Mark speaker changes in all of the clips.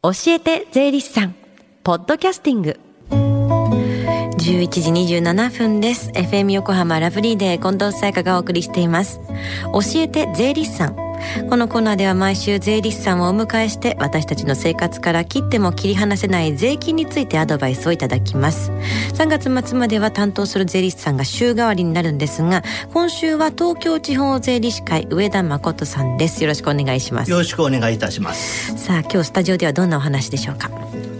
Speaker 1: 教えて税理士さん。ポッドキャスティング。11時27分です。FM 横浜ラブリーデー近藤沙耶香がお送りしています。教えて税理士さん。このコーナーでは毎週税理士さんをお迎えして私たちの生活から切っても切り離せない税金についてアドバイスをいただきます。3月末までは担当する税理士さんが週替わりになるんですが今週は東京地方税理士会上田誠さんです。よろしくお願いします。
Speaker 2: よろしくお願いいたします。
Speaker 1: さあ今日スタジオではどんなお話でしょうか？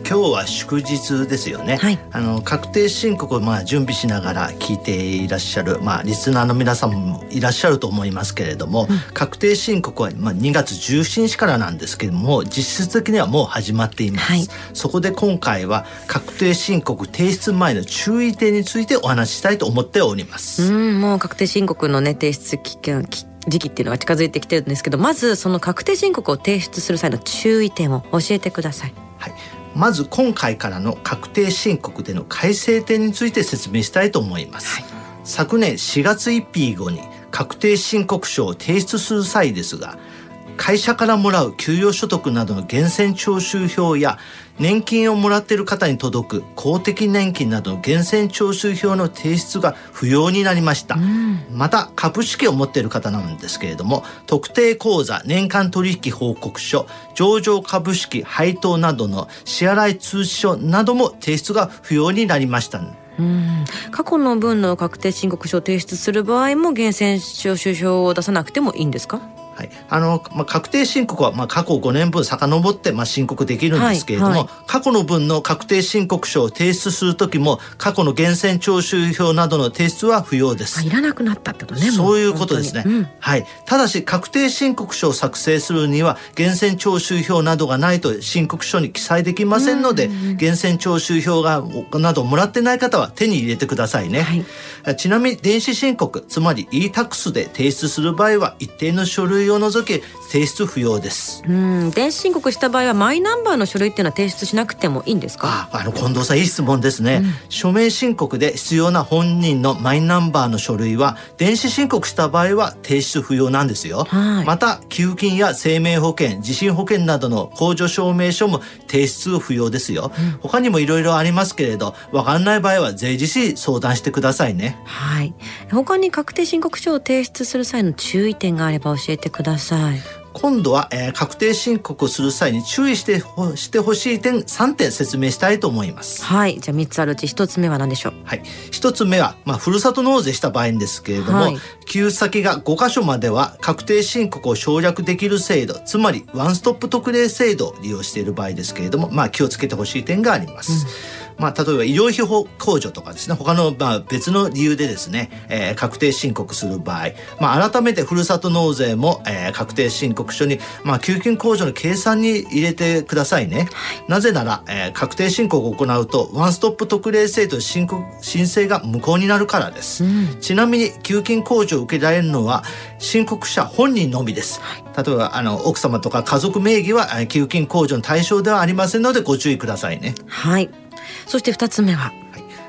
Speaker 2: 今日は祝日ですよね、はい、あの確定申告をまあ準備しながら聞いていらっしゃるまあリスナーの皆さんもいらっしゃると思いますけれども、うん、確定申告はまあ2月17日からなんですけれども実質的にはもう始まっています、はい、そこで今回は確定申告提出前の注意点についてお話ししたいと思っております。
Speaker 1: うんもう確定申告のね提出期間時期っていうのが近づいてきてるんですけどまずその確定申告を提出する際の注意点を教えてください。
Speaker 2: はいまず今回からの確定申告での改正点について説明したいと思います、はい、昨年4月1日後に確定申告書を提出する際ですが会社からもらう給与所得などの源泉徴収票や年金をもらっている方に届く公的年金などの源泉徴収票の提出が不要になりました、うん、また株式を持っている方なんですけれども特定口座年間取引報告書上場株式配当などの支払い通知書なども提出が不要になりました。
Speaker 1: うん。過去の分の確定申告書を提出する場合も源泉徴収票を出さなくてもいいんですか？
Speaker 2: はい、あの、まあ、確定申告は、まあ、過去5年分遡って、まあ、申告できるんですけれども、はいはい、過去の分の確定申告書を提出する時も、過去の源泉徴収票などの提出は不要です。
Speaker 1: いらなくなったってことね。
Speaker 2: そういうことですね。うん、はい。ただし、確定申告書を作成するには、源泉徴収票などがないと申告書に記載できませんので、源泉徴収票が、などもらってない方は手に入れてくださいね。はい、ちなみに、電子申告、つまり e-tax で提出する場合は、一定の書類を除き提出不要です。
Speaker 1: うん。電子申告した場合はマイナンバーの書類っていうのは提出しなくてもいいんです
Speaker 2: か？ああの近藤さんいい質問ですね、うん、署名申告で必要な本人のマイナンバーの書類は電子申告した場合は提出不要なんですよ、はい、また給付金や生命保険地震保険などの控除証明書も提出不要ですよ、うん、他にもいろいろありますけれどわかんない場合は税理士相談してくださいね。
Speaker 1: はい。他に確定申告書を提出する際の注意点があれば教えてくださいさい。
Speaker 2: 今度は、えー、確定申告をする際に注意してほしてほしい点3点説明したいと思います。
Speaker 1: はい。じゃあ3つあるうち1つ目は何でしょう？
Speaker 2: はい。1つ目は、まあ、ふるさと納税した場合ですけれども、はい、給付先が5箇所までは確定申告を省略できる制度、つまりワンストップ特例制度を利用している場合ですけれども、まあ、気をつけてほしい点があります。うんまあ、例えば医療費控除とかですね、他のまあ別の理由でですね、えー、確定申告する場合、まあ、改めてふるさと納税も、えー、確定申告書に、まあ、給付金控除の計算に入れてくださいね。なぜなら、えー、確定申告を行うと、ワンストップ特例制度申告申請が無効になるからです。うん、ちなみに、給付金控除を受けられるのは、申告者本人のみです。例えば、あの、奥様とか家族名義は、給付金控除の対象ではありませんので、ご注意くださいね。
Speaker 1: はい。そして二つ目は、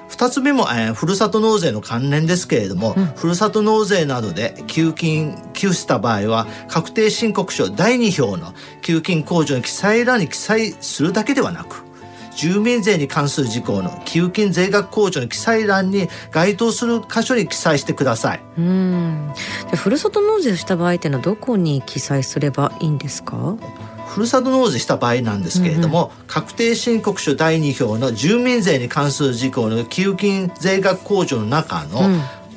Speaker 2: 二つ目も、えー、ふるさと納税の関連ですけれども、うん、ふるさと納税などで給付金寄付した場合は確定申告書第2票の給付金控除の記載欄に記載するだけではなく住民税に関する事項の給付金税額控除の記載欄に該当する箇所に記載してください。
Speaker 1: うん。ふるさと納税した場合っていうのはどこに記載すればいいんですか？
Speaker 2: ふるさと納税した場合なんですけれども、うんうん、確定申告書第2票の住民税に関する事項の給付金税額控除の中の、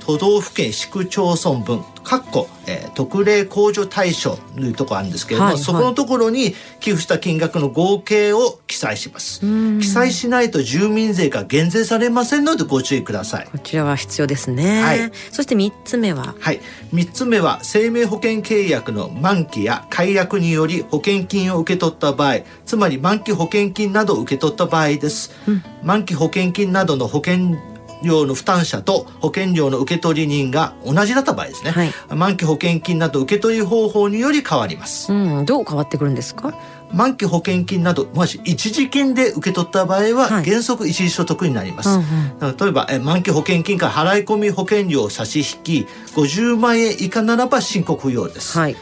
Speaker 2: 都道府県市区町村分かっこ、えー、特例控除対象というところあるんですけれども、はいはい、そこのところに寄付した金額の合計を記載します。記載しないと住民税が減税されませんのでご注意ください。
Speaker 1: こちらは必要ですね。はい。そして三つ目は？
Speaker 2: はい。三つ目は生命保険契約の満期や解約により保険金を受け取った場合、つまり満期保険金などを受け取った場合です。うん、満期保険金などの保険料の負担者と保険料の受取人が同じだった場合ですね、はい、満期保険金など受取方法により変わります、
Speaker 1: うん、どう変わってくるんですか？
Speaker 2: 満期保険金などもし一時金で受け取った場合は原則一時所得になります、はいうんうん、例えばえ満期保険金から払い込み保険料を差し引き50万円以下ならば申告不要です、はい、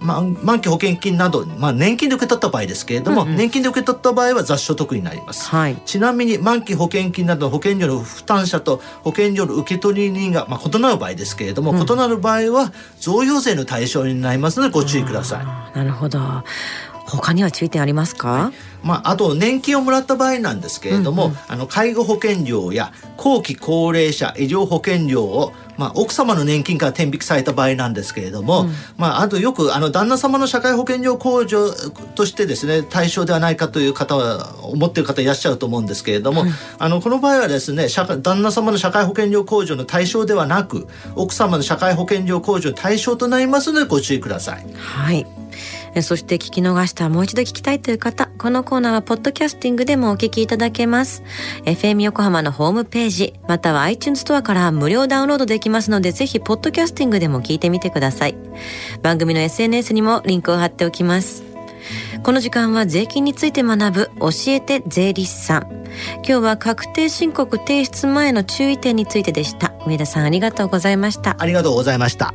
Speaker 2: まあ、満期保険金など、まあ、年金で受け取った場合ですけれども、うんうん、年金で受け取った場合は雑所得になります、はい、ちなみに満期保険金などの保険料の負担者と保険料の受取人が、まあ、異なる場合ですけれども、うん、異なる場合は贈与税の対象になりますのでご注意くださ
Speaker 1: い。なるほど他には注意点ありますか、はい、
Speaker 2: まあ、あと年金をもらった場合なんですけれども、うんうん、あの介護保険料や後期高齢者医療保険料を、まあ、奥様の年金から転引きされた場合なんですけれども、うん、まあ、あとよくあの旦那様の社会保険料控除としてですね対象ではないかという方は思っている方いらっしゃると思うんですけれども、あのこの場合はですね旦那様の社会保険料控除の対象ではなく奥様の社会保険料控除の対象となりますのでご注意ください。
Speaker 1: はいそして聞き逃したもう一度聞きたいという方、このコーナーはポッドキャスティングでもお聞きいただけます。FM 横浜のホームページ、または iTunes ストアから無料ダウンロードできますので、ぜひポッドキャスティングでも聞いてみてください。番組の SNS にもリンクを貼っておきます。この時間は税金について学ぶ教えて税理士さん。今日は確定申告提出前の注意点についてでした。上田さんありがとうございました。
Speaker 2: ありがとうございました。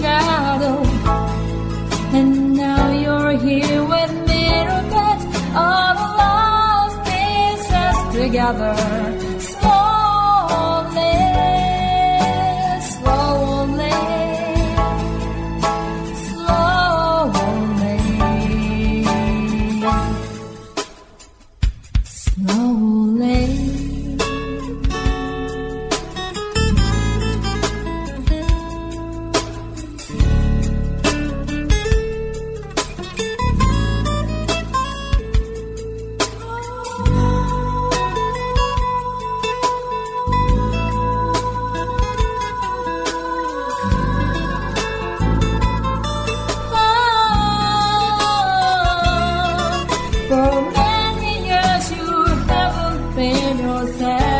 Speaker 3: another so.